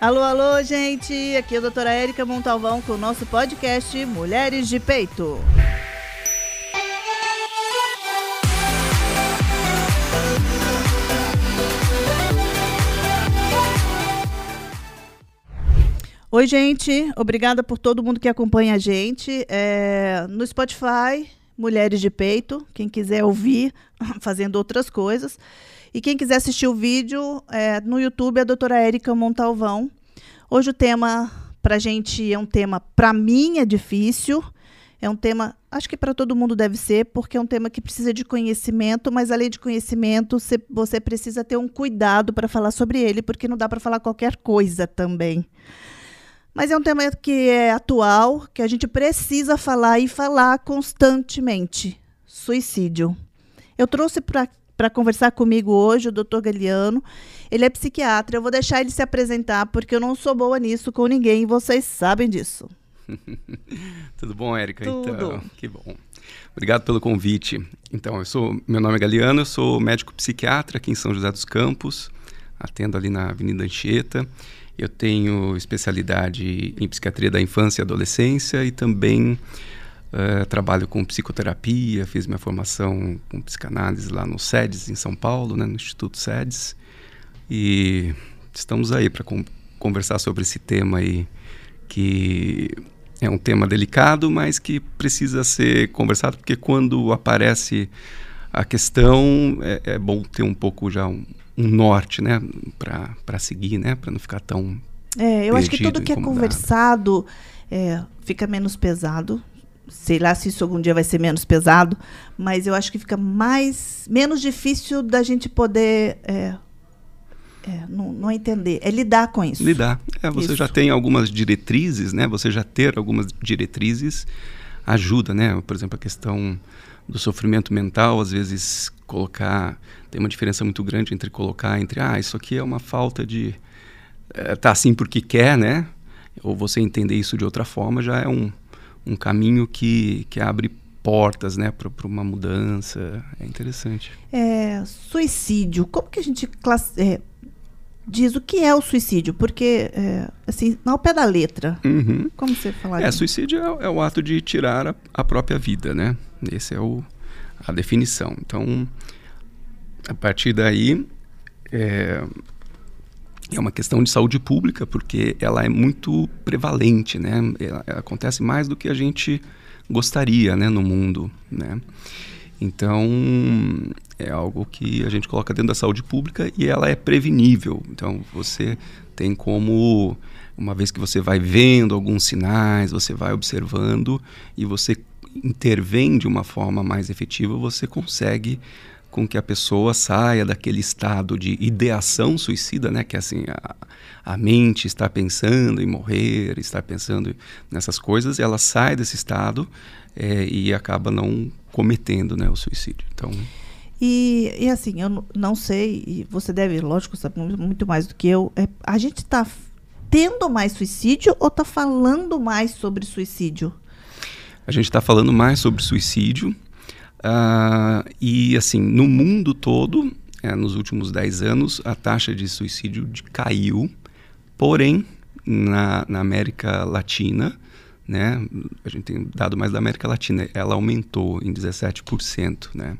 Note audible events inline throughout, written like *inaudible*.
Alô, alô, gente! Aqui é a doutora Érica Montalvão com o nosso podcast Mulheres de Peito. Oi, gente. Obrigada por todo mundo que acompanha a gente. É, no Spotify, Mulheres de Peito. Quem quiser ouvir *laughs* fazendo outras coisas. E quem quiser assistir o vídeo, é, no YouTube, é a doutora Érica Montalvão. Hoje o tema para a gente é um tema, para mim, é difícil. É um tema, acho que para todo mundo deve ser, porque é um tema que precisa de conhecimento, mas além de conhecimento, você, precisa ter um cuidado para falar sobre ele, porque não dá para falar qualquer coisa também. Mas é um tema que é atual, que a gente precisa falar e falar constantemente. Suicídio. Eu trouxe para conversar comigo hoje o doutor Galiano. Ele é psiquiatra. Eu vou deixar ele se apresentar, porque eu não sou boa nisso com ninguém, e vocês sabem disso. *laughs* Tudo bom, Érica? Tudo. Então, que bom. Obrigado pelo convite. Então, eu sou, meu nome é Galiano, eu sou médico psiquiatra aqui em São José dos Campos, atendo ali na Avenida Anchieta. Eu tenho especialidade em psiquiatria da infância e adolescência e também uh, trabalho com psicoterapia, fiz minha formação com psicanálise lá no SEDES, em São Paulo, né, no Instituto SEDES. E estamos aí para con conversar sobre esse tema aí, que é um tema delicado, mas que precisa ser conversado, porque quando aparece a questão, é, é bom ter um pouco já um, um norte, né, para seguir, né, para não ficar tão É, eu acho que tudo que é conversado é, fica menos pesado. Sei lá se isso algum dia vai ser menos pesado, mas eu acho que fica mais menos difícil da gente poder é, é, não, não, entender, é lidar com isso. Lidar. É, você isso. já tem algumas diretrizes, né? Você já ter algumas diretrizes ajuda, né? Por exemplo, a questão do sofrimento mental, às vezes colocar tem uma diferença muito grande entre colocar entre ah isso aqui é uma falta de é, tá assim porque quer, né? Ou você entender isso de outra forma já é um, um caminho que, que abre portas, né, para uma mudança. É interessante. É, suicídio. Como que a gente class... É, diz o que é o suicídio? Porque, é, assim, ao pé da letra, uhum. como você falaria? É, suicídio é, é, o ato de tirar a, a própria vida, né? Esse é o, a definição. Então, a partir daí, é, uma questão de saúde pública, porque ela é muito prevalente, né? Ela, ela acontece mais do que a gente gostaria, né, no mundo, né? Então, é algo que a gente coloca dentro da saúde pública e ela é prevenível. Então, você tem como, uma vez que você vai vendo alguns sinais, você vai observando e você intervém de uma forma mais efetiva, você consegue com que a pessoa saia daquele estado de ideação suicida, né? Que é assim, a, a mente está pensando em morrer, está pensando nessas coisas, ela sai desse estado é, e acaba não cometendo né, o suicídio. Então... E, e assim, eu não sei, e você deve, lógico, saber muito mais do que eu, é, a gente está tendo mais suicídio ou está falando mais sobre suicídio? A gente está falando mais sobre suicídio, Uh, e assim, no mundo todo, é, nos últimos 10 anos, a taxa de suicídio caiu, porém, na, na, América Latina, né, a gente tem dado mais da América Latina, ela aumentou em 17%. Né?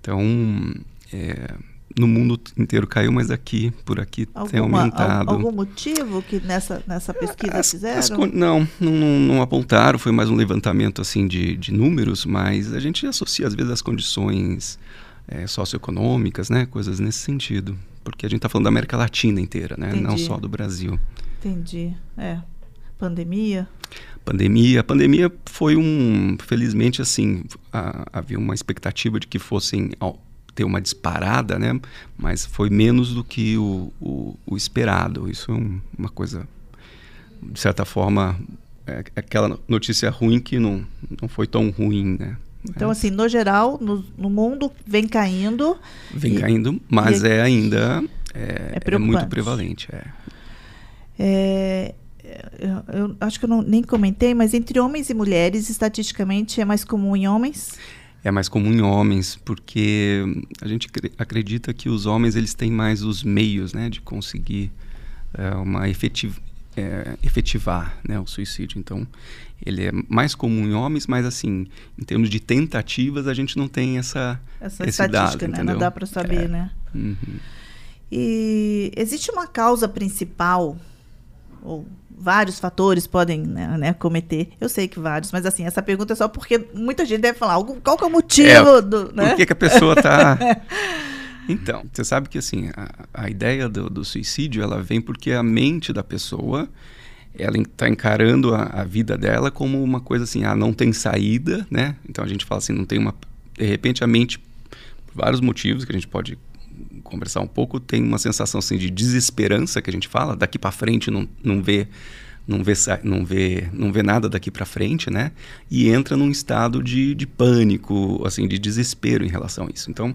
Então, é, no mundo inteiro caiu, mas aqui, por aqui Alguma, tem aumentado. Algum motivo que nessa, nessa pesquisa as, fizeram? As, não, não, não, apontaram, foi mais um levantamento assim de, de números, mas a gente associa às vezes as condições é, socioeconômicas, né, coisas nesse sentido, porque a gente está falando da América Latina inteira, né, Entendi. não só do Brasil. Entendi, é. Pandemia? Pandemia. A pandemia foi um, felizmente assim, a, havia uma expectativa de que fossem ter uma disparada, né? Mas foi menos do que o, o, o esperado. Isso é um, uma coisa, de certa forma, é aquela notícia ruim que não, não foi tão ruim, né? Então, é. assim, no geral, no, no, mundo vem caindo. Vem e, caindo, mas e, é ainda é, é, é, muito prevalente. É. é eu, eu, acho que eu não, nem comentei, mas entre homens e mulheres, estatisticamente, é mais comum em homens? É mais comum em homens, porque a gente acredita que os homens eles têm mais os meios né, de conseguir é, uma é, efetivar né, o suicídio. Então, ele é mais comum em homens, mas assim, em termos de tentativas, a gente não tem essa, essa estatística, dado, né? Não dá para saber, é. né? Uhum. E existe uma causa principal, ou vários fatores podem né, né, cometer. Eu sei que vários, mas assim, essa pergunta é só porque muita gente deve falar qual que é o motivo é, do. Né? Por que, que a pessoa está. *laughs* então, você sabe que assim, a, a ideia do, do, suicídio ela vem porque a mente da pessoa ela está encarando a, a, vida dela como uma coisa assim, ah, não tem saída, né? Então a gente fala assim, não tem uma. De repente a mente, por vários motivos que a gente pode conversar um pouco, tem uma sensação assim de desesperança que a gente fala, daqui para frente não, não vê não vê, não vê, não vê nada daqui para frente, né? E entra num estado de, de pânico, assim, de desespero em relação a isso. Então,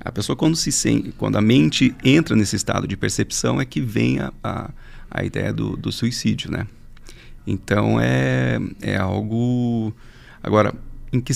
a pessoa quando se sente, quando a mente entra nesse estado de percepção é que vem a, a, a ideia do, do suicídio, né? Então é, é algo. Agora, em que,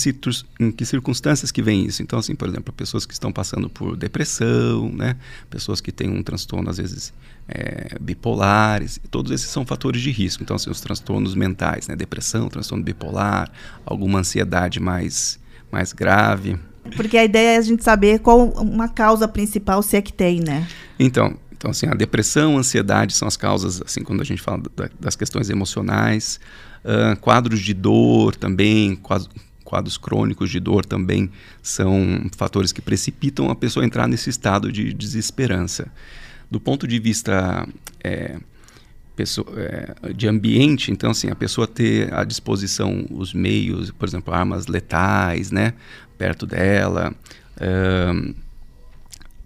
em que circunstâncias que vem isso? Então, assim, por exemplo, pessoas que estão passando por depressão, né? Pessoas que têm um transtorno, às vezes, é, bipolares, todos esses são fatores de risco. Então, assim, os transtornos mentais, né? Depressão, transtorno bipolar, alguma ansiedade mais, mais grave. Porque a ideia é a gente saber qual uma causa principal, se é que tem, né? Então, então, assim, a depressão, a ansiedade são as causas, assim, quando a gente fala da, das questões emocionais. Uh, quadros de dor também, quadros, quadros crônicos de dor também são fatores que precipitam a pessoa entrar nesse estado de desesperança. Do ponto de vista é, pessoa, é, de ambiente, então assim, a pessoa ter à disposição os meios, por exemplo, armas letais, né, perto dela,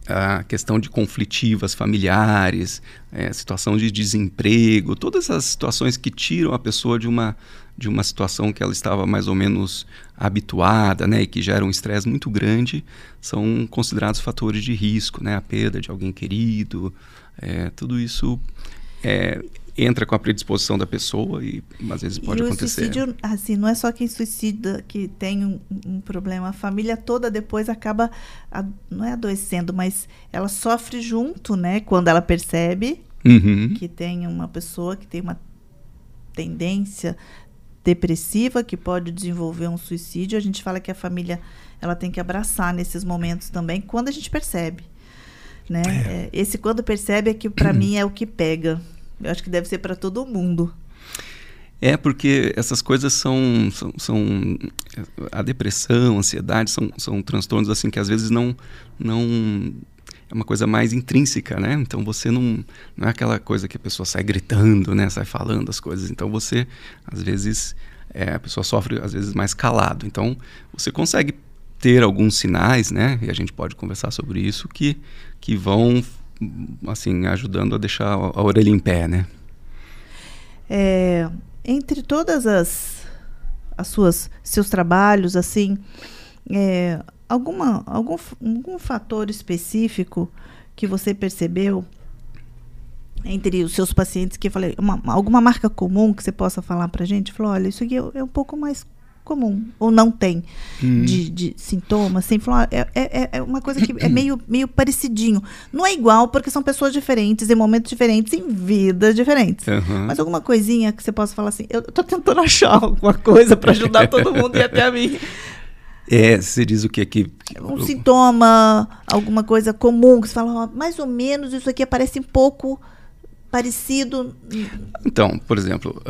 a questão de conflitivas familiares, é, situação de desemprego, todas essas situações que tiram a pessoa de uma de uma situação que ela estava mais ou menos habituada, né, e que gera um estresse muito grande, são considerados fatores de risco, né, a perda de alguém querido, é, tudo isso é, entra com a predisposição da pessoa e às vezes pode e acontecer. O suicídio, assim, não é só quem suicida que tem um, um problema, a família toda depois acaba, a, não é adoecendo, mas ela sofre junto, né, quando ela percebe uhum. que tem uma pessoa que tem uma tendência depressiva que pode desenvolver um suicídio, a gente fala que a família ela tem que abraçar nesses momentos também, quando a gente percebe. Né? É. É, esse quando percebe é que para mim é o que pega. Eu acho que deve ser para todo mundo. É porque essas coisas são, são, são, a depressão, a ansiedade são, são transtornos assim que às vezes não não é uma coisa mais intrínseca, né? Então você não não é aquela coisa que a pessoa sai gritando, né? Sai falando as coisas. Então você às vezes é, a pessoa sofre às vezes mais calado. Então você consegue ter alguns sinais, né? E a gente pode conversar sobre isso que que vão assim ajudando a deixar a orelha em pé, né? É, entre todas as as suas seus trabalhos assim é, alguma, algum, algum fator específico que você percebeu entre os seus pacientes que eu falei, uma, alguma marca comum que você possa falar para gente? Falou, olha, isso aqui é, é, um pouco mais comum, ou não tem, hum. de, de, sintomas, assim, falou, é, é, é uma coisa que é meio, meio parecidinho. Não é igual, porque são pessoas diferentes, em momentos diferentes, em vidas diferentes. Uhum. Mas alguma coisinha que você possa falar assim, eu tô tentando *laughs* achar alguma coisa para ajudar todo mundo e até a mim. É, você diz o que aqui? Um sintoma, alguma coisa comum, que você fala, mais ou menos isso aqui parece um pouco parecido. Então, por exemplo,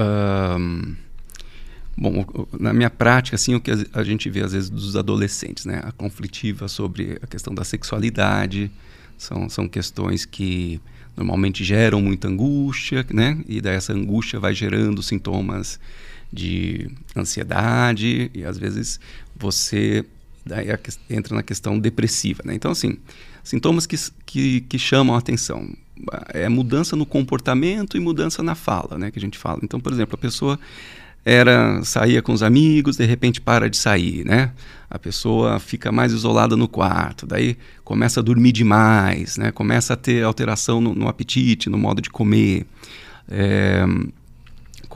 bom, na minha prática, assim, o que a gente vê às vezes dos adolescentes, né? A conflitiva sobre a questão da sexualidade, são, são questões que normalmente geram muita angústia, né? E daí essa angústia vai gerando sintomas de ansiedade e às vezes você daí entra na questão depressiva, né? Então assim, sintomas que, que, que chamam a atenção é mudança no comportamento e mudança na fala, né? Que a gente fala. Então, por exemplo, a pessoa era saía com os amigos, de repente para de sair, né? A pessoa fica mais isolada no quarto, daí começa a dormir demais, né? Começa a ter alteração no, no apetite, no modo de comer. É,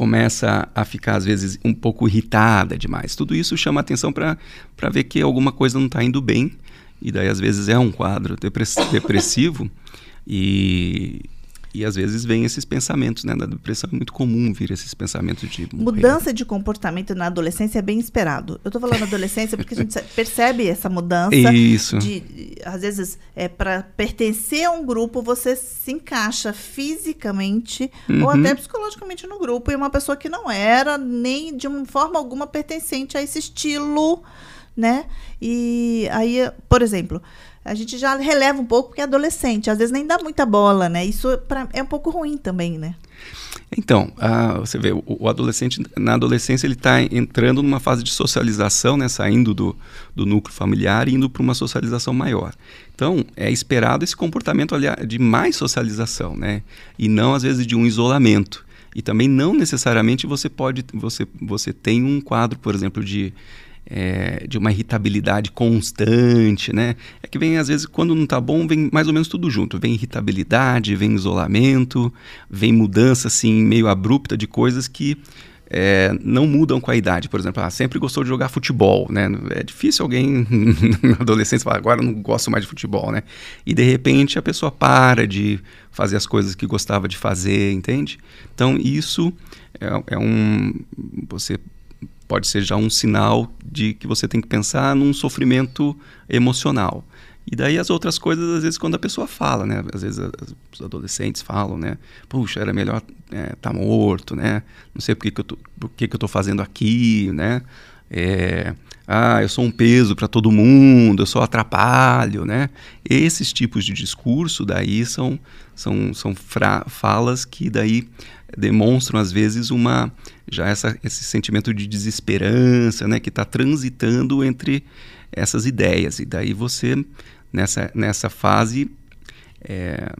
começa a ficar, às vezes, um pouco irritada demais. Tudo isso chama atenção para ver que alguma coisa não está indo bem. E daí, às vezes, é um quadro depressivo. E, e às vezes vem esses pensamentos, né? Na depressão é muito comum vir esses pensamentos de morrer. Mudança de comportamento na adolescência é bem esperado. Eu estou falando adolescência porque a gente percebe essa mudança. Isso. De, às vezes, é, para pertencer a um grupo, você se encaixa fisicamente uhum. ou até psicologicamente no grupo. E uma pessoa que não era nem de uma forma alguma pertencente a esse estilo, né? E aí, por exemplo a gente já releva um pouco porque é adolescente, às vezes nem dá muita bola, né? Isso pra, é um pouco ruim também, né? Então, você vê, o, o, adolescente, na adolescência, ele está entrando numa fase de socialização, né, saindo do, do núcleo familiar e indo para uma socialização maior. Então, é esperado esse comportamento de mais socialização, né? E não, às vezes, de um isolamento. E também não necessariamente você pode, você, você tem um quadro, por exemplo, de é, de uma irritabilidade constante, né? É que vem, às vezes, quando não está bom, vem mais ou menos tudo junto. Vem irritabilidade, vem isolamento, vem mudança, assim, meio abrupta de coisas que é, não mudam com a idade. Por exemplo, ah, sempre gostou de jogar futebol, né? É difícil alguém *laughs* na adolescência falar, agora não gosto mais de futebol, né? E de repente a pessoa para de fazer as coisas que gostava de fazer, entende? Então isso é, é um... Você pode ser já um sinal de que você tem que pensar num sofrimento emocional. E daí as outras coisas, às vezes, quando a pessoa fala, né? Às vezes os adolescentes falam, né? Puxa, era melhor estar é, tá morto, né? Não sei por que, que, eu, tô, por que, que eu tô fazendo aqui, né? É, ah, eu sou um peso para todo mundo, eu sou atrapalho, né? Esses tipos de discurso daí são, são, são falas que daí demonstram às vezes uma já essa, esse sentimento de desesperança, né, que está transitando entre essas ideias. E daí você nessa nessa fase é,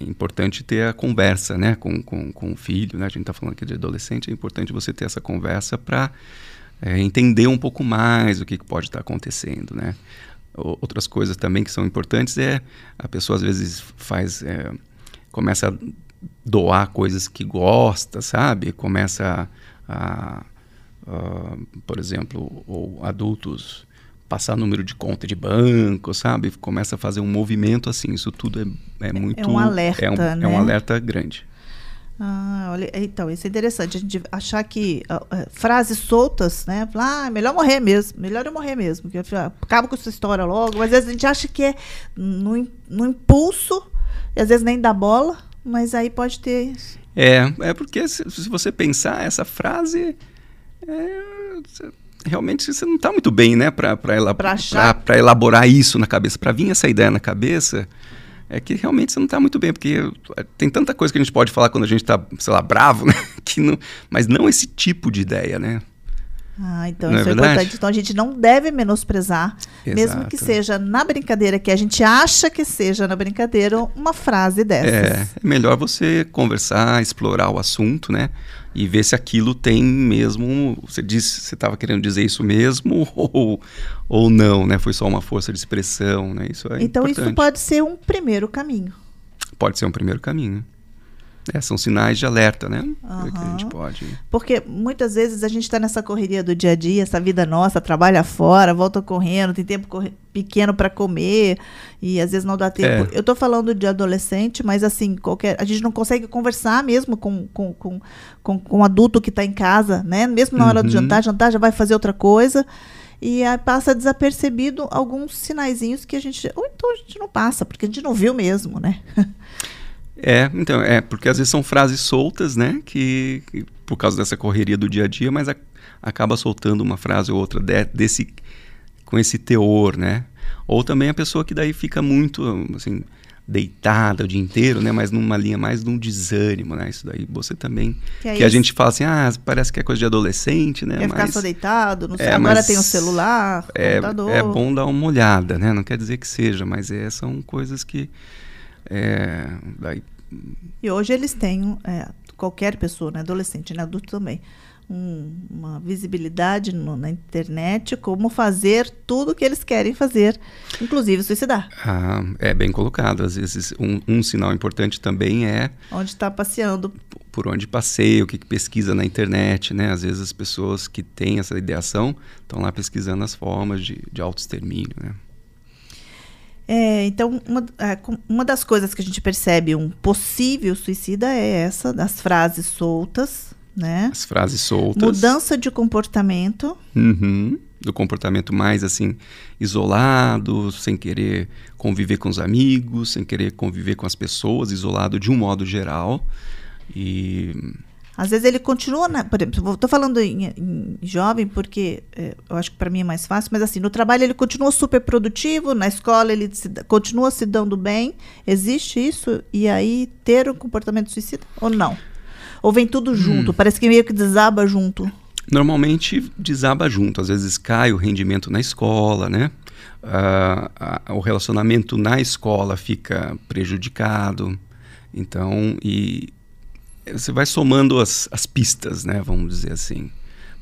importante ter a conversa, né, com, com, com o filho, né? A gente está falando aqui de adolescente, é importante você ter essa conversa para é, entender um pouco mais o que, que pode estar tá acontecendo, né? Outras coisas também que são importantes é a pessoa às vezes faz é, começa a doar coisas que gosta, sabe? Começa a, a, por exemplo, ou adultos passar número de conta de banco, sabe? Começa a fazer um movimento assim. Isso tudo é, é muito. É um alerta, é um, né? É um alerta grande. Ah, olha, então, isso é interessante. A gente achar que uh, frases soltas, né? Ah, melhor morrer mesmo, melhor eu morrer mesmo. Que, uh, acaba com essa história logo. Mas às vezes a gente acha que é no, no impulso, e às vezes nem dá bola, mas aí pode ter. É, é porque se, se você pensar, essa frase. É, realmente você não está muito bem, né? Para elaborar isso na cabeça. Para vir essa ideia na cabeça, é que realmente você não está muito bem. Porque tem tanta coisa que a gente pode falar quando a gente está, sei lá, bravo, *laughs* né? Que não, mas não esse tipo de ideia, né? Ah, então não isso é, é importante. Então a gente não deve menosprezar, Exato. mesmo que seja na brincadeira, que a gente acha que seja na brincadeira, uma frase dessas. É, é melhor você conversar, explorar o assunto, né? E ver se aquilo tem mesmo. Você disse, você estava querendo dizer isso mesmo *laughs* ou, ou não, né? Foi só uma força de expressão, né? Isso é então importante. isso pode ser um primeiro caminho. Pode ser um primeiro caminho. É, são sinais de alerta, né? Uhum. Que a gente pode. Porque muitas vezes a gente está nessa correria do dia a dia, essa vida nossa, trabalha fora, volta correndo, tem tempo pequeno para comer e às vezes não dá tempo. É. Eu estou falando de adolescente, mas assim, qualquer, a gente não consegue conversar mesmo com, com, com, com, com um adulto que está em casa, né? Mesmo na hora uhum. do jantar, jantar já vai fazer outra coisa. E aí passa desapercebido alguns sinaizinhos que a gente. Ou então a gente não passa, porque a gente não viu mesmo, né? *laughs* É, então, é, porque às vezes são frases soltas, né, que, que por causa dessa correria do dia a dia, mas a, acaba soltando uma frase ou outra de, desse, com esse teor, né? Ou também a pessoa que daí fica muito, assim, deitada o dia inteiro, né? Mas numa linha mais de um desânimo, né? Isso daí você também. Que, é que a gente fala assim, ah, parece que é coisa de adolescente, né? Quer mas, ficar só deitado, não sei, é, agora tem o celular, é, computador. É bom dar uma olhada, né? Não quer dizer que seja, mas é, são coisas que é, daí... E hoje eles têm, é, qualquer pessoa, né, adolescente, né, adulto também, um, uma visibilidade no, na internet, como fazer tudo o que eles querem fazer, inclusive suicidar. Ah, é bem colocado. Às vezes, um, um sinal importante também é. Onde está passeando. Por onde passeia, o que, que, pesquisa na internet, né? Às vezes as pessoas que têm essa ideação estão lá pesquisando as formas de, de autoextermínio, né? É, então, uma, é, uma das coisas que a gente percebe um possível suicida é essa, das frases soltas, né? As frases soltas. Mudança de comportamento. Uhum. Do comportamento mais assim, isolado, sem querer conviver com os amigos, sem querer conviver com as pessoas, isolado de um modo geral. E às vezes ele continua, na, por exemplo, estou falando em, em, jovem porque é, eu acho que para mim é mais fácil, mas assim, no trabalho ele continua super produtivo, na escola ele se, continua se dando bem. Existe isso? E aí ter um comportamento suicida ou não? Ou vem tudo junto? Hum. Parece que meio que desaba junto. Normalmente desaba junto. Às vezes cai o rendimento na escola, né? Uh, uh, o relacionamento na escola fica prejudicado. Então, e você vai somando as, as pistas, né? Vamos dizer assim.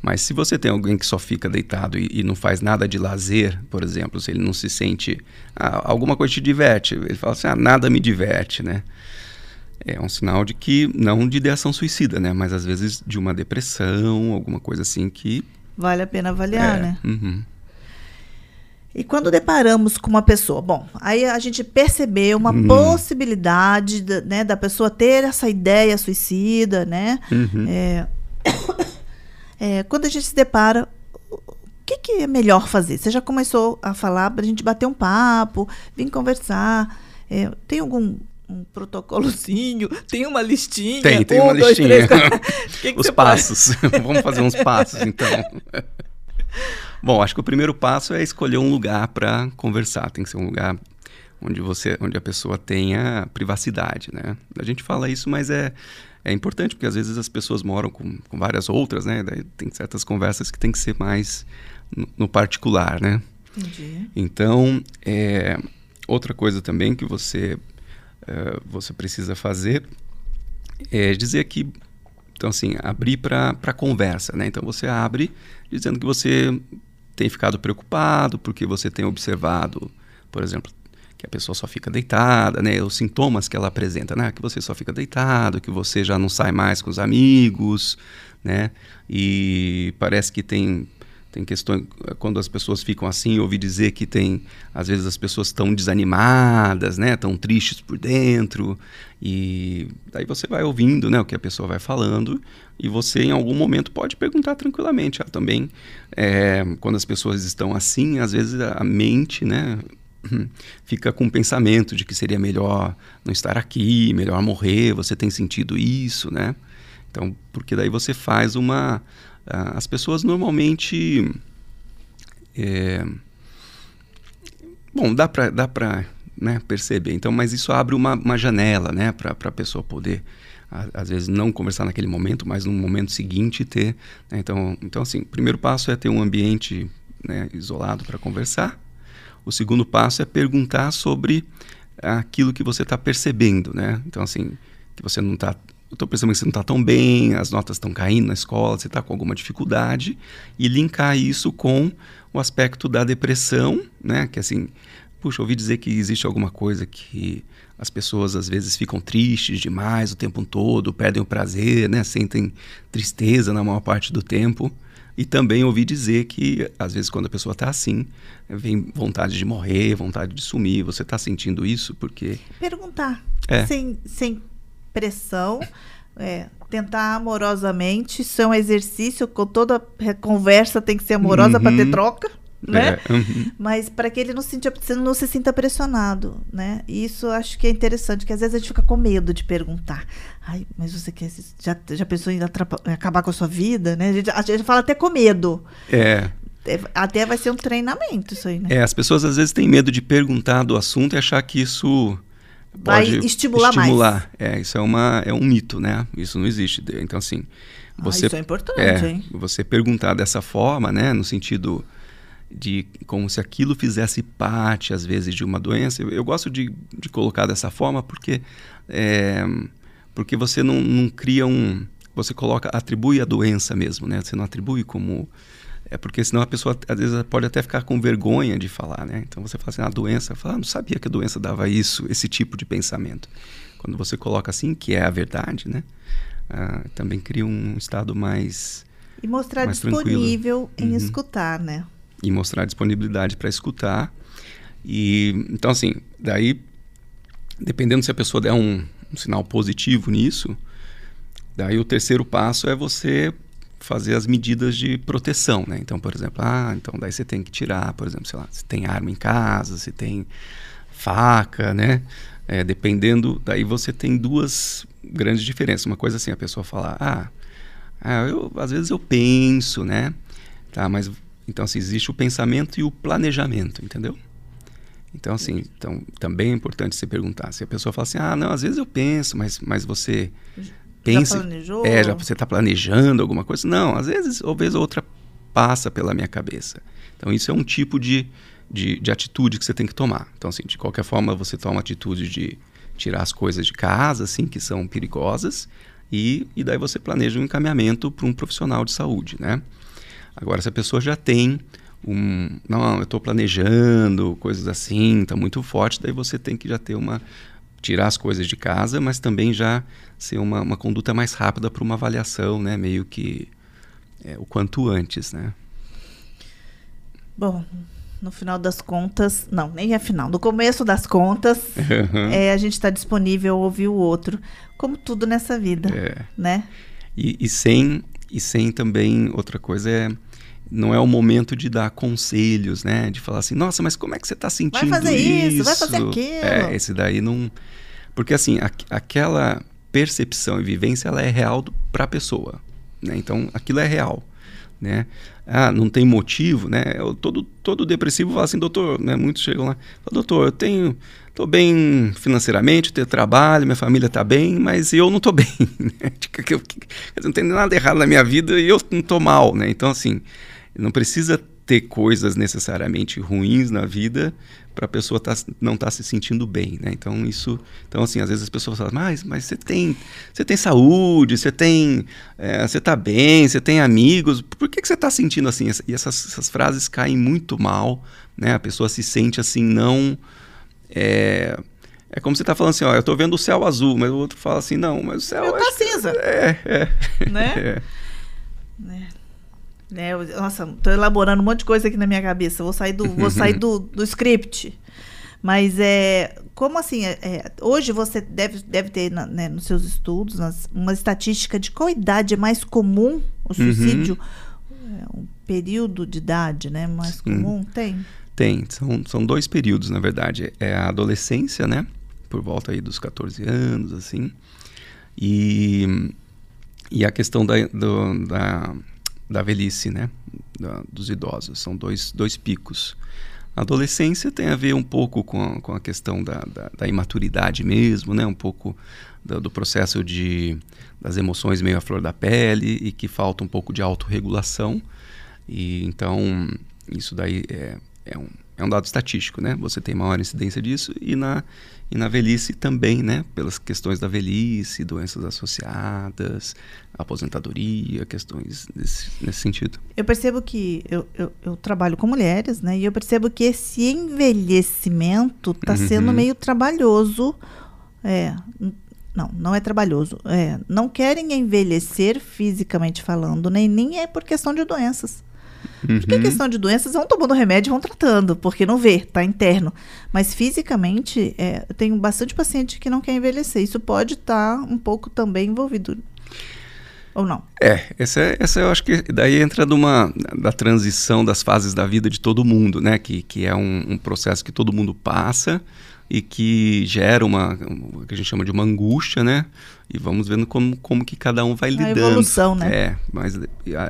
Mas se você tem alguém que só fica deitado e, e, não faz nada de lazer, por exemplo, se ele não se sente. Ah, alguma coisa te diverte, ele fala assim: ah, nada me diverte, né? É um sinal de que, não de ideação suicida, né? Mas às vezes de uma depressão, alguma coisa assim que. Vale a pena avaliar, é, né? Uhum. E quando deparamos com uma pessoa, bom, aí a gente percebeu uma uhum. possibilidade da, né, da pessoa ter essa ideia suicida, né? Uhum. É, *coughs* é, quando a gente se depara, o que, que, é melhor fazer? Você já começou a falar para a gente bater um papo, vir conversar. É, tem algum um protocolozinho? *laughs* Tem uma listinha? Tem, tem um, uma dois, listinha. Três, *laughs* *laughs* que que Os passos. Vamos fazer uns passos, então. Bom, acho que o primeiro passo é escolher um lugar para conversar. Tem que ser um lugar onde você, onde a pessoa tenha privacidade, né? A gente fala isso, mas é é importante porque às vezes as pessoas moram com, com várias outras, né? Daí tem certas conversas que tem que ser mais no, no particular, né? Entendi. Então, é, outra coisa também que você uh, você precisa fazer é dizer que então assim abrir para conversa, né? Então você abre dizendo que você tem ficado preocupado porque você tem observado, por exemplo, que a pessoa só fica deitada, né? Os sintomas que ela apresenta, né? Que você só fica deitado, que você já não sai mais com os amigos, né? E parece que tem tem questões quando as pessoas ficam assim, ouvi dizer que tem às vezes as pessoas estão desanimadas, né? Estão tristes por dentro e daí você vai ouvindo, né? O que a pessoa vai falando e você em algum momento pode perguntar tranquilamente. Ah, também é, quando as pessoas estão assim, às vezes a mente, né? *clears throat* Fica com o pensamento de que seria melhor não estar aqui, melhor morrer. Você tem sentido isso, né? Então, porque daí você faz uma as pessoas normalmente. É, bom, dá para dá né, perceber, então, mas isso abre uma, uma janela né, para a pessoa poder, às vezes, não conversar naquele momento, mas no momento seguinte ter. Né, então, então, assim, o primeiro passo é ter um ambiente né, isolado para conversar. O segundo passo é perguntar sobre aquilo que você está percebendo, né? Então, assim, que você não está eu estou pensando que você não está tão bem, as notas estão caindo na escola, você está com alguma dificuldade, e linkar isso com o aspecto da depressão, né? Que assim, puxa, ouvi dizer que existe alguma coisa que as pessoas às vezes ficam tristes demais o tempo todo, perdem o prazer, né? Sentem tristeza na maior parte do tempo. E também ouvi dizer que, às vezes, quando a pessoa está assim, vem vontade de morrer, vontade de sumir. Você está sentindo isso? Porque. Perguntar. É. Sem, sem pressão. É, tentar amorosamente, isso é um exercício, com toda conversa tem que ser amorosa uhum. para ter troca, né? É, uhum. Mas para que ele não se, não se sinta pressionado, né? Isso acho que é interessante, que às vezes a gente fica com medo de perguntar. Ai, mas você quer já, já pensou em acabar com a sua vida, né? A gente, a gente fala até com medo. É. é. Até vai ser um treinamento isso aí, né? É, as pessoas às vezes têm medo de perguntar do assunto e achar que isso vai estimular, estimular, mais. É, isso é, uma, é um mito, né? Isso não existe. Então, assim. Você, ah, isso é importante, é, hein? Você perguntar dessa forma, né? No sentido de como se aquilo fizesse parte, às vezes, de uma doença. Eu, eu gosto de, de colocar dessa forma porque, é, porque você não, não cria um. Você coloca, atribui a doença mesmo, né? Você não atribui como é porque senão a pessoa às vezes pode até ficar com vergonha de falar, né? Então você fala assim, a doença, fala, ah, não sabia que a doença dava isso, esse tipo de pensamento. Quando você coloca assim, que é a verdade, né? Ah, também cria um estado mais e mostrar mais disponível tranquilo. em uhum. escutar, né? E mostrar disponibilidade para escutar E então assim, daí dependendo se a pessoa der um, um sinal positivo nisso, daí o terceiro passo é você fazer as medidas de proteção, né? Então, por exemplo, ah, então daí você tem que tirar, por exemplo, sei lá, se tem arma em casa, se tem faca, né? É, dependendo, daí você tem duas grandes diferenças. Uma coisa assim, a pessoa falar, ah, ah eu, às vezes eu penso, né? Tá, mas então assim, existe o pensamento e o planejamento, entendeu? Então, assim, então, também é importante você perguntar. Se a pessoa fala assim, ah, não, às vezes eu penso, mas, mas você pensa. Já planejou? É, já você está planejando alguma coisa. Não, às vezes, ou vez outra passa pela minha cabeça. Então, isso é um tipo de, de, de atitude que você tem que tomar. Então, assim, de qualquer forma, você toma atitude de tirar as coisas de casa, assim, que são perigosas, e, e daí você planeja um encaminhamento para um profissional de saúde, né? Agora, se a pessoa já tem um. Não, eu estou planejando, coisas assim, está muito forte, daí você tem que já ter uma. Tirar as coisas de casa, mas também já ser uma, uma conduta mais rápida para uma avaliação, né? Meio que é, o quanto antes, né? Bom, no final das contas, não, nem é final. No começo das contas, uhum. é, a gente está disponível a ouvir o outro, como tudo nessa vida, é. né? E, e, sem e sem também outra coisa é não é o momento de dar conselhos, né? De falar assim, nossa, mas como é que você está sentindo vai fazer isso? isso? Vai fazer aquilo. É, esse daí não... Porque assim, a, aquela percepção e vivência, ela é real para a pessoa, né? Então, aquilo é real, né? Ah, não tem motivo, né? Eu, todo, todo depressivo fala assim, doutor, né? Muitos chegam lá, doutor, eu tenho... Estou bem financeiramente, tenho trabalho, minha família está bem, mas eu não estou *laughs* bem. Né? Tipo, não tem nada errado na minha vida e eu não estou mal, né? Então, assim, não precisa ter coisas necessariamente ruins na vida para a pessoa tá, não estar tá se sentindo bem, né? Então isso, então assim, às vezes as pessoas falam, mas, mas você tem, você tem saúde, você tem, é, você está bem, você tem amigos, por que, que você está sentindo assim? E essas, essas, frases caem muito mal, né? A pessoa se sente assim não, é, é como você está falando assim, ó, eu estou vendo o céu azul, mas o outro fala assim, não, mas o céu eu tá cinza, é, é, né? *laughs* É. né? Né? Eu, nossa, tô elaborando um monte de coisa aqui na minha cabeça. Vou sair do, vou sair do, *laughs* do script. Mas é como assim? É, é, hoje você deve, deve ter na, né, nos seus estudos nas, uma estatística de qual idade é mais comum o uhum. suicídio? Uhum. É, um período de idade, né? Mais comum? Tem? Tem. São, são dois períodos, na verdade. É a adolescência, né? Por volta aí dos 14 anos, assim. E, e a questão da, do, da da velhice, né? Da, dos idosos. São dois, dois picos. A adolescência tem a ver um pouco com a, com a questão da, da, da imaturidade mesmo, né? Um pouco do, do, processo de das emoções meio à flor da pele e que falta um pouco de autorregulação. E então isso daí é, é um, é um dado estatístico, né? Você tem maior incidência disso e na e na velhice também, né? Pelas questões da velhice, doenças associadas, aposentadoria, questões nesse, nesse sentido. Eu percebo que eu, eu, eu, trabalho com mulheres, né? E eu percebo que esse envelhecimento está uhum. sendo meio trabalhoso. É, não, não é trabalhoso. É, não querem envelhecer fisicamente falando, nem, nem é por questão de doenças. Uhum. Porque questão de doenças, vão tomando remédio e vão tratando, porque não vê, tá interno. Mas fisicamente, é, eu tenho bastante paciente que não quer envelhecer. Isso pode estar tá um pouco também envolvido. Ou não? É, essa, essa eu acho que daí entra numa, da transição das fases da vida de todo mundo, né? Que, que é um, um processo que todo mundo passa e que gera uma, o que a gente chama de uma angústia, né? E vamos vendo como, como que cada um vai lidando. evolução, né? É, mas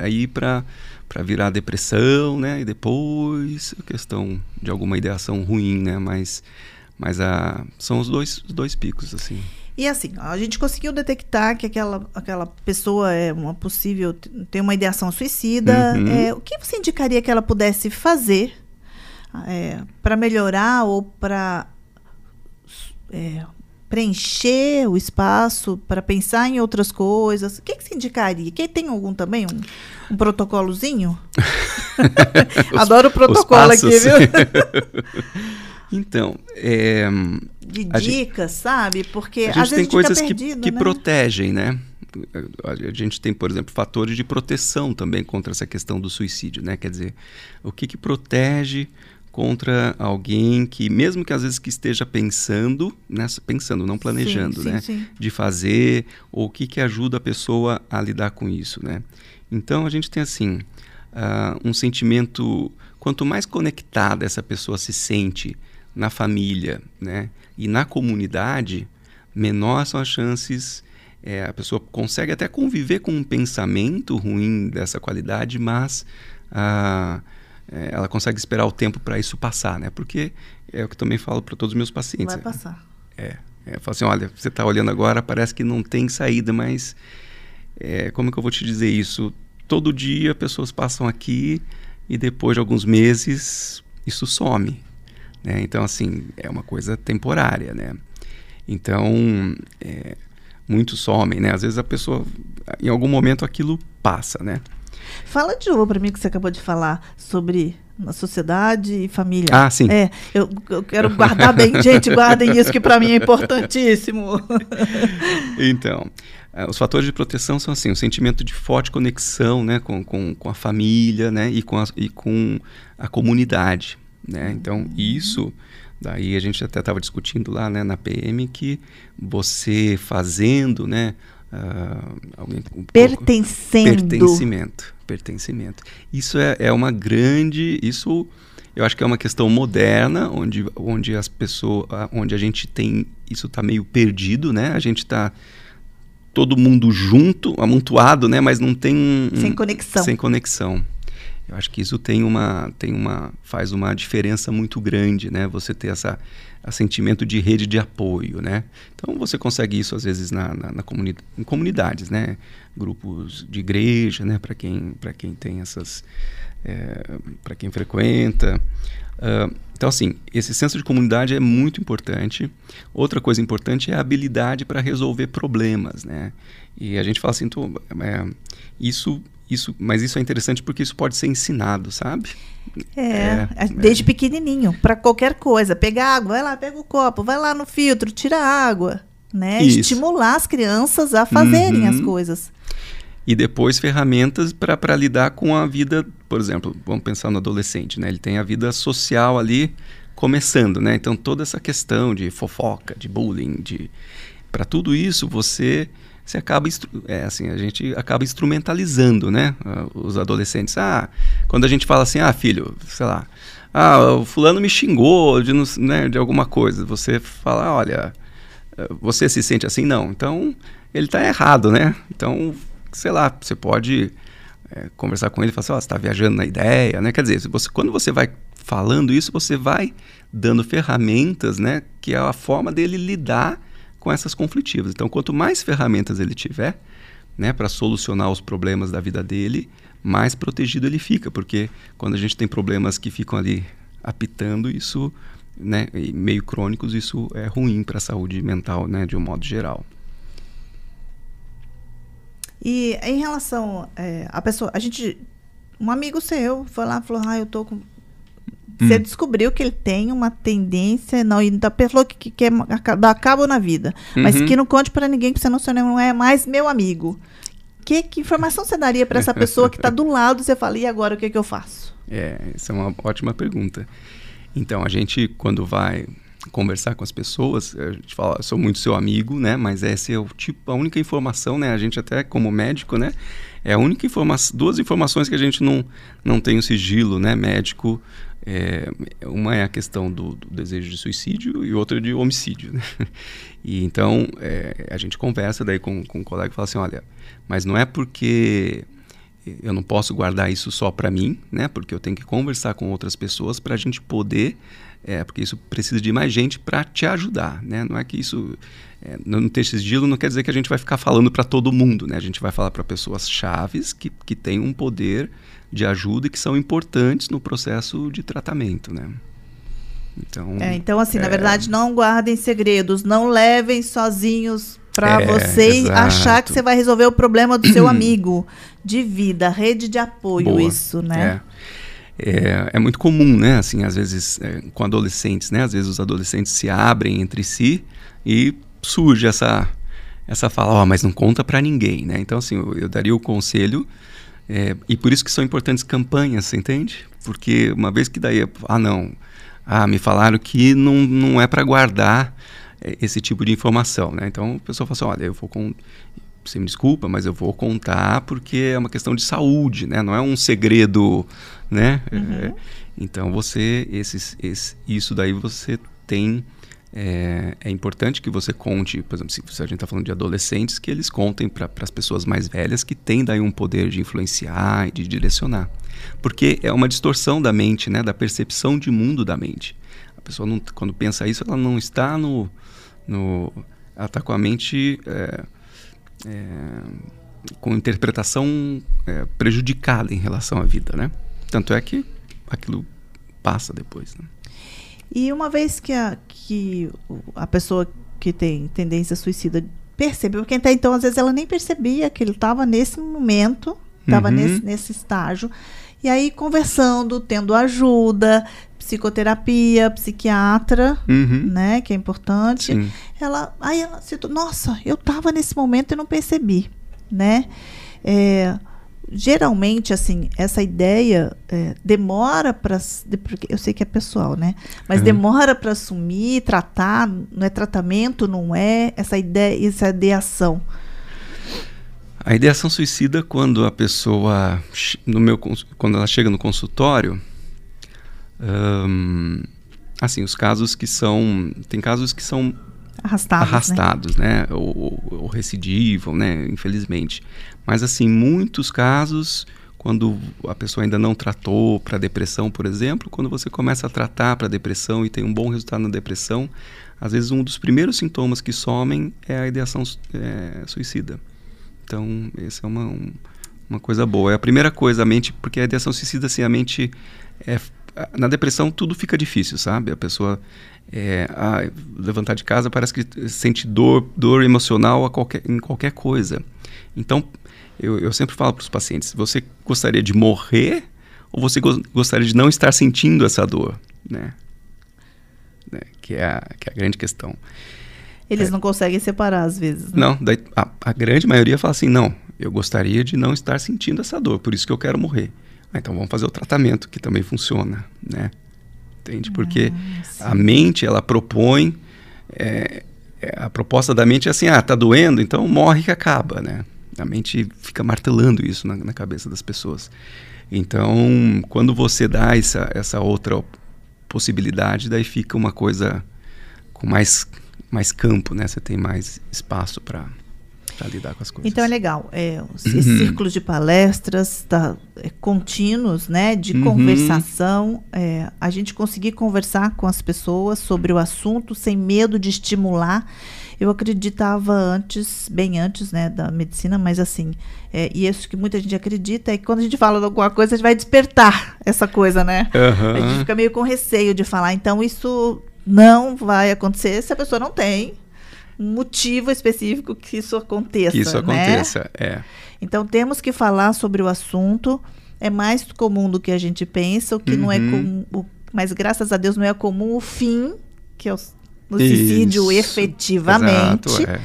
aí para para virar depressão, né? E depois a questão de alguma ideação ruim, né? Mas, mas a, são os dois, os dois picos, assim. E assim, a gente conseguiu detectar que aquela, aquela pessoa é uma possível tem uma ideação suicida. Uhum. É, o que você indicaria que ela pudesse fazer é, para melhorar ou para é, preencher o espaço para pensar em outras coisas? O que, que você indicaria? Quem tem algum também? Um, um protocolozinho? *laughs* Adoro o protocolo aqui, viu? *laughs* então, é, de dicas, gente, sabe? Porque a gente às tem coisas perdido, que, que né? protegem, né? A gente tem, por exemplo, fatores de proteção também contra essa questão do suicídio, né? Quer dizer, o que, que protege contra alguém que, mesmo que às vezes que esteja pensando, né, pensando, não planejando, sim, né, sim, sim. de fazer, ou o que, que ajuda a pessoa a lidar com isso, né? Então a gente tem assim uh, um sentimento, quanto mais conectada essa pessoa se sente na família, né, e na comunidade, menor são as chances é, a pessoa consegue até conviver com um pensamento ruim dessa qualidade, mas ah, é, ela consegue esperar o tempo para isso passar, né? Porque é o que eu também falo para todos os meus pacientes. Vai passar. É, é, eu falo assim, olha, você está olhando agora, parece que não tem saída, mas é, como que eu vou te dizer isso? Todo dia pessoas passam aqui e depois de alguns meses isso some, né? Então assim é uma coisa temporária, né? Então é, muitos somem, né? Às vezes a pessoa, em algum momento, aquilo passa, né? Fala de novo para mim que você acabou de falar sobre a sociedade e família. Ah, sim. É, eu, eu quero guardar bem. *laughs* Gente, guardem isso que para mim é importantíssimo. *laughs* então, uh, os fatores de proteção são assim, o sentimento de forte conexão, né, com, com, com a família, né, e com a, e com a comunidade, né? Então, isso Daí a gente até estava discutindo lá né, na PM que você fazendo, né? Uh, alguém, um pertencendo. pertencimento. Pertencimento. Isso é, é uma grande. Isso eu acho que é uma questão moderna, onde, onde as pessoas. onde a gente tem. Isso está meio perdido, né? A gente está todo mundo junto, amontoado, né? Mas não tem. Um, sem conexão. Sem conexão. Eu acho que isso tem uma, tem uma, faz uma diferença muito grande, né? Você ter essa, esse sentimento de rede de apoio, né? Então você consegue isso às vezes na, na, na comuni em comunidades, né? Grupos de igreja, né? Para quem, para quem tem essas, é, para quem frequenta. Uh, então assim, esse senso de comunidade é muito importante. Outra coisa importante é a habilidade para resolver problemas, né? E a gente fala assim, tô, é, isso isso, mas isso é interessante porque isso pode ser ensinado, sabe? É, é, é. desde é. pequenininho, para qualquer coisa. Pegar água, vai lá, pega o copo, vai lá no filtro, tira a água, né? Isso. Estimular as crianças a fazerem uhum. as coisas. E depois ferramentas para lidar com a vida, por exemplo, vamos pensar no adolescente, né? Ele tem a vida social ali começando, né? Então toda essa questão de fofoca, de bullying, de para tudo isso você você acaba é, assim a gente acaba instrumentalizando né? Os adolescentes ah quando a gente fala assim ah filho sei lá ah o fulano me xingou de né, de alguma coisa você fala olha você se sente assim? Não. Então ele está errado né? Então sei lá você pode é, conversar com ele e falar assim, oh, você está viajando na ideia né? Quer dizer você, quando você vai falando isso você vai dando ferramentas né? Que é a forma dele lidar com essas conflitivas. Então, quanto mais ferramentas ele tiver né, para solucionar os problemas da vida dele, mais protegido ele fica, porque quando a gente tem problemas que ficam ali apitando, isso, né, meio crônicos, isso é ruim para a saúde mental, né, de um modo geral. E em relação é, a pessoa, a gente, um amigo seu foi lá falou, ah, eu tô com você hum. descobriu que ele tem uma tendência, não, e da pessoa que, que quer dar cabo na vida, uhum. mas que não conte para ninguém que você não, você não é mais meu amigo. Que, que informação você daria para essa pessoa que está do lado e você fala, e agora o que, que eu faço? É, essa é uma ótima pergunta. Então, a gente, quando vai conversar com as pessoas, a gente fala, sou muito seu amigo, né? Mas essa é o tipo, a única informação, né? A gente até como médico, né? É a única informação, duas informações que a gente não, não tem o sigilo, né? Médico é, uma é a questão do, do, desejo de suicídio e outra de homicídio. Né? *laughs* E então é, a gente conversa daí com, com um colega e fala assim, olha, mas não é porque eu não posso guardar isso só para mim, né? Porque eu tenho que conversar com outras pessoas para a gente poder, é, porque isso precisa de mais gente para te ajudar, né? Não é que isso é, não ter sigilo não quer dizer que a gente vai ficar falando para todo mundo, né? A gente vai falar para pessoas chaves que, que têm um poder de ajuda e que são importantes no processo de tratamento, né? Então, é, então assim, é... na verdade, não guardem segredos, não levem sozinhos para é, você exato. achar que você vai resolver o problema do seu *clears throat* amigo de vida, rede de apoio, Boa. isso, né? É. é. É, muito comum, né? Assim, às vezes é, com adolescentes, né? Às vezes os adolescentes se abrem entre si e surge essa essa fala, oh, mas não conta para ninguém, né? Então assim, eu, eu daria o conselho É, e por isso que são importantes campanhas, você entende? Porque uma vez que daí, ah não, ah, me falaram que não, não é para guardar é, esse tipo de informação, né? Então a pessoa fala assim, olha, eu vou com você me desculpa, mas eu vou contar porque é uma questão de saúde, né? Não é um segredo, né? Uhum. É, então você, esses, esse, isso daí você tem é, é, importante que você conte, por exemplo, se, se a gente está falando de adolescentes, que eles contem para as pessoas mais velhas que têm daí um poder de influenciar e de direcionar. Porque é uma distorção da mente, né, da percepção de mundo da mente. A pessoa, não, quando pensa isso, ela não está no. no ela está com a mente é, é, com interpretação é, prejudicada em relação à vida. Né? Tanto é que aquilo passa depois. Né? E uma vez que a, que a pessoa que tem tendência suicida percebe, porque até então às vezes ela nem percebia que ele estava nesse momento, estava uhum. nesse, nesse estágio. E aí conversando, tendo ajuda, psicoterapia, psiquiatra, uhum. né, que é importante. Sim. Ela, aí ela se, nossa, eu estava nesse momento e não percebi, né? É, geralmente, assim, essa ideia é, demora para. Porque eu sei que é pessoal, né? Mas uhum. demora para assumir, tratar, não é tratamento, não é essa ideia, essa ideação. A ideação suicida, quando a pessoa, no meu, quando ela chega no consultório, um, assim, os casos que são, tem casos que são arrastados, arrastados né? né? Ou, ou, recidivam, né? Infelizmente. Mas, assim, muitos casos, quando a pessoa ainda não tratou para depressão, por exemplo, quando você começa a tratar para depressão e tem um bom resultado na depressão, às vezes um dos primeiros sintomas que somem é a ideação é, suicida. Então, essa é uma, um, uma coisa boa. É a primeira coisa, a mente, porque a ideação suicida, assim, a mente é na depressão tudo fica difícil, sabe? A pessoa é, ah, levantar de casa parece que sente dor, dor emocional qualquer, em qualquer coisa. Então, eu, eu sempre falo para os pacientes: você gostaria de morrer ou você go gostaria de não estar sentindo essa dor, né? né? Que, é a, que é a grande questão. Eles é, não conseguem separar às vezes. Né? Não, daí, a, a grande maioria fala assim: não, eu gostaria de não estar sentindo essa dor, por isso que eu quero morrer. Ah, então vamos fazer o tratamento, que também funciona, né? Entende? Porque ah, a mente, ela propõe... É, é, a proposta da mente é assim, ah, tá doendo, então morre que acaba, né? A mente fica martelando isso na, na cabeça das pessoas. Então, quando você dá essa, essa outra possibilidade, daí fica uma coisa com mais, mais campo, né? Você tem mais espaço para para lidar com as coisas. Então é legal. É, esses uhum. círculos de palestras tá, é, contínuos, né, de uhum. conversação, é, a gente conseguir conversar com as pessoas sobre o assunto sem medo de estimular. Eu acreditava antes, bem antes, né, da medicina, mas assim, é, e isso que muita gente acredita é que quando a gente fala de alguma coisa, a gente vai despertar essa coisa, né? Uhum. A gente fica meio com receio de falar. Então isso não vai acontecer se a pessoa não tem motivo específico que isso aconteça. Que isso né? aconteça, é. Então temos que falar sobre o assunto. É mais comum do que a gente pensa, o que uhum. não é uhum. comum. Mas graças a Deus não é comum o fim, que é o, suicídio isso. efetivamente. Exato, é.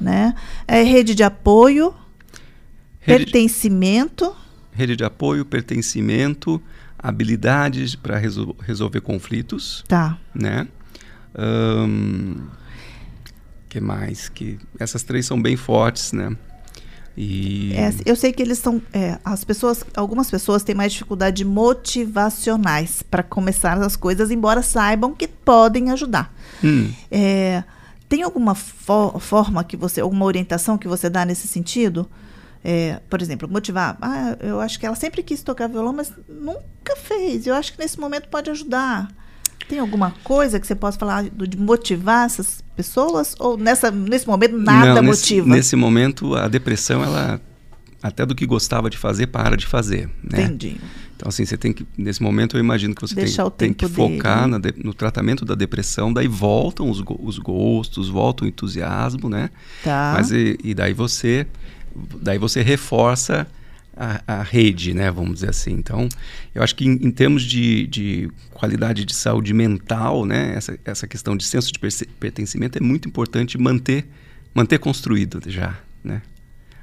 Né? É rede de apoio, rede pertencimento. De, rede de apoio, pertencimento, habilidades para resol resolver conflitos. Tá. Né? Um, que mais? Que essas três são bem fortes, né? E... É, eu sei que eles são. É, as pessoas, algumas pessoas têm mais dificuldade motivacionais para começar as coisas, embora saibam que podem ajudar. Hum. É, tem alguma forma que você, alguma orientação que você dá nesse sentido? É, por exemplo, motivar. Ah, eu acho que ela sempre quis tocar violão, mas nunca fez. Eu acho que nesse momento pode ajudar. Tem alguma coisa que você possa falar de motivar essas pessoas? Ou nessa, nesse momento nada Não, nesse, motiva? Nesse momento, a depressão, ela até do que gostava de fazer, para de fazer. Né? Entendi. Então, assim, você tem que. Nesse momento, eu imagino que você tem, tem, que focar de, no tratamento da depressão, daí voltam os, os gostos, volta o entusiasmo, né? Tá. Mas e, e daí você. Daí você reforça a, a, rede, né, vamos dizer assim. Então, eu acho que em, em termos de, de, qualidade de saúde mental, né, essa, essa questão de senso de pertencimento é muito importante manter, manter construído já, né?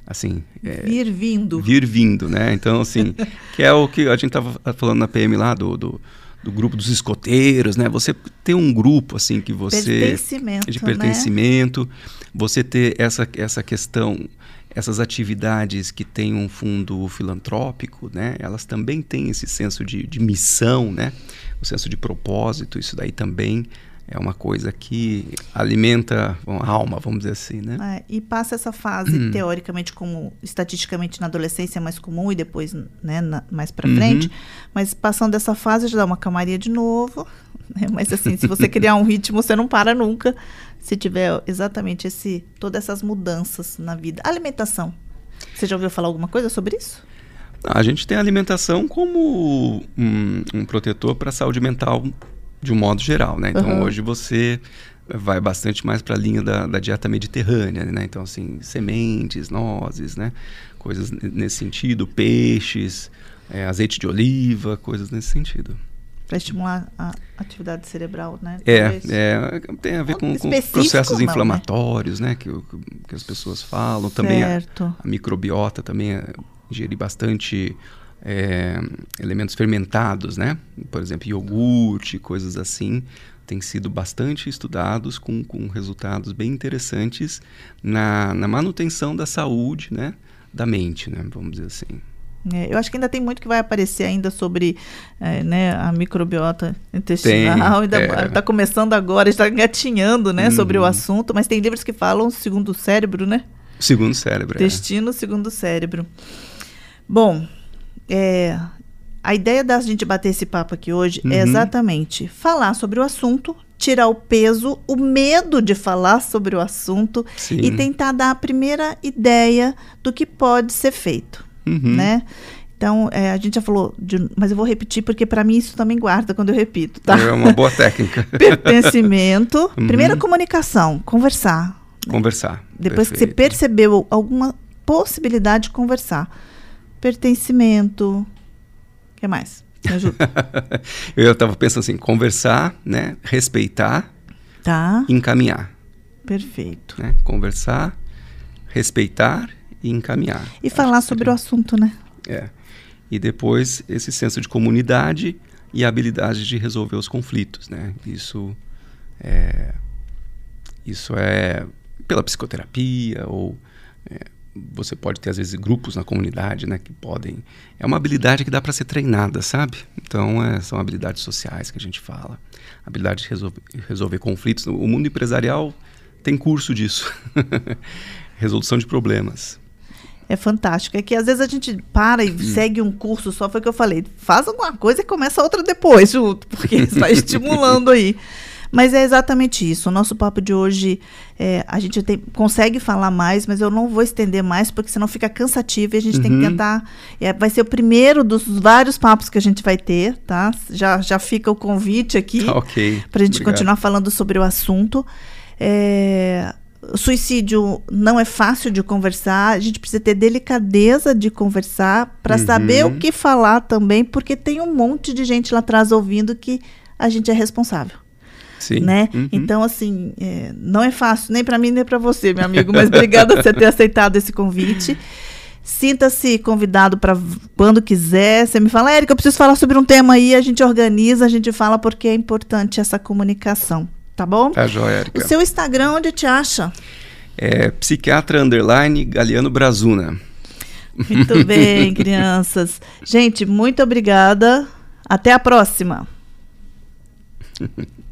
assim é, vir vindo vir vindo né então assim que é o que a gente estava falando na PM lá do, do, do, grupo dos escoteiros né você ter um grupo assim que você pertencimento, de pertencimento né? você ter essa essa questão essas atividades que têm um fundo filantrópico, né, elas também têm esse senso de, de missão, né, o senso de propósito, isso daí também é uma coisa que alimenta a alma, vamos dizer assim, né? É, e passa essa fase, hum. teoricamente, como estatisticamente na adolescência é mais comum e depois né, na, mais para uhum. frente, mas passando dessa fase já dá uma camaria de novo, né? mas assim, se você criar um ritmo, você não para nunca, se tiver exatamente esse todas essas mudanças na vida. Alimentação. Você já ouviu falar alguma coisa sobre isso? A gente tem a alimentação como um, um protetor para a saúde mental de um modo geral, né? Então uhum. hoje você vai bastante mais para a linha da, da, dieta mediterrânea, né? Então assim sementes, nozes, né? Coisas nesse sentido, peixes, é, azeite de oliva, coisas nesse sentido para estimular a atividade cerebral, né? É, é tem a ver com, com processos não, né? inflamatórios, né? né? Que, que, as pessoas falam. Também a, a, microbiota também é ingerir bastante é, elementos fermentados, né? Por exemplo, iogurte, coisas assim, têm sido bastante estudados com, com resultados bem interessantes na, na manutenção da saúde, né? Da mente, né? Vamos dizer assim. É, eu acho que ainda tem muito que vai aparecer ainda sobre é, né, a microbiota intestinal. Está é. Tá começando agora, está engatinhando né, sobre o uhum. assunto, mas tem livros que falam segundo o cérebro, né? Segundo o cérebro. É. Intestino segundo o cérebro. Bom, é, a ideia da gente bater esse papo aqui hoje é uhum. é exatamente falar sobre o assunto, tirar o peso, o medo de falar sobre o assunto Sim. e tentar dar a primeira ideia do que pode ser feito uhum. né? Então, é, a gente já falou, de, mas eu vou repetir porque para mim isso também guarda quando eu repito, tá? É uma boa técnica. *laughs* Pertencimento. Uhum. Primeira comunicação, conversar. Conversar. Depois perfeito. que você percebeu alguma possibilidade de conversar. Pertencimento. O que mais? Me ajuda. *laughs* eu estava pensando assim, conversar, né? Respeitar. Tá. Encaminhar. Perfeito. Né? Conversar, respeitar e encaminhar. E falar sobre o assunto, né? É. E depois esse senso de comunidade e a habilidade de resolver os conflitos, né? Isso é, isso é pela psicoterapia ou é, você pode ter às vezes grupos na comunidade, né, que podem. É uma habilidade que dá para ser treinada, sabe? Então é, são habilidades sociais que a gente fala, habilidade de resolver, resolver conflitos. O mundo empresarial tem curso disso, *laughs* resolução de problemas. É fantástico. É que às vezes a gente para e hum. segue um curso só, foi o que eu falei. Faz alguma coisa e começa outra depois, junto, porque *laughs* está estimulando aí. Mas é exatamente isso. O nosso papo de hoje, é, a gente tem, consegue falar mais, mas eu não vou estender mais, porque senão fica cansativo e a gente uhum. tem que uhum. tentar. É, vai ser o primeiro dos vários papos que a gente vai ter, tá? Já, já fica o convite aqui tá, okay. para a gente Obrigado. continuar falando sobre o assunto. É, suicídio não é fácil de conversar, a gente precisa ter delicadeza de conversar para uhum. saber o que falar também, porque tem um monte de gente lá atrás ouvindo que a gente é responsável. Sim. Né? Uhum. Então, assim, é, não é fácil, nem para mim, nem para você, meu amigo, mas obrigada por você ter aceitado esse convite. Sinta-se convidado para quando quiser. Você me fala, Érica, eu preciso falar sobre um tema aí, a gente organiza, a gente fala porque é importante essa comunicação. Tá bom? Tá joia, Erika. O seu Instagram, onde te acha? É psiquiatra underline Galeano Brazuna. Muito *laughs* bem, crianças. Gente, muito obrigada. Até a próxima. *laughs*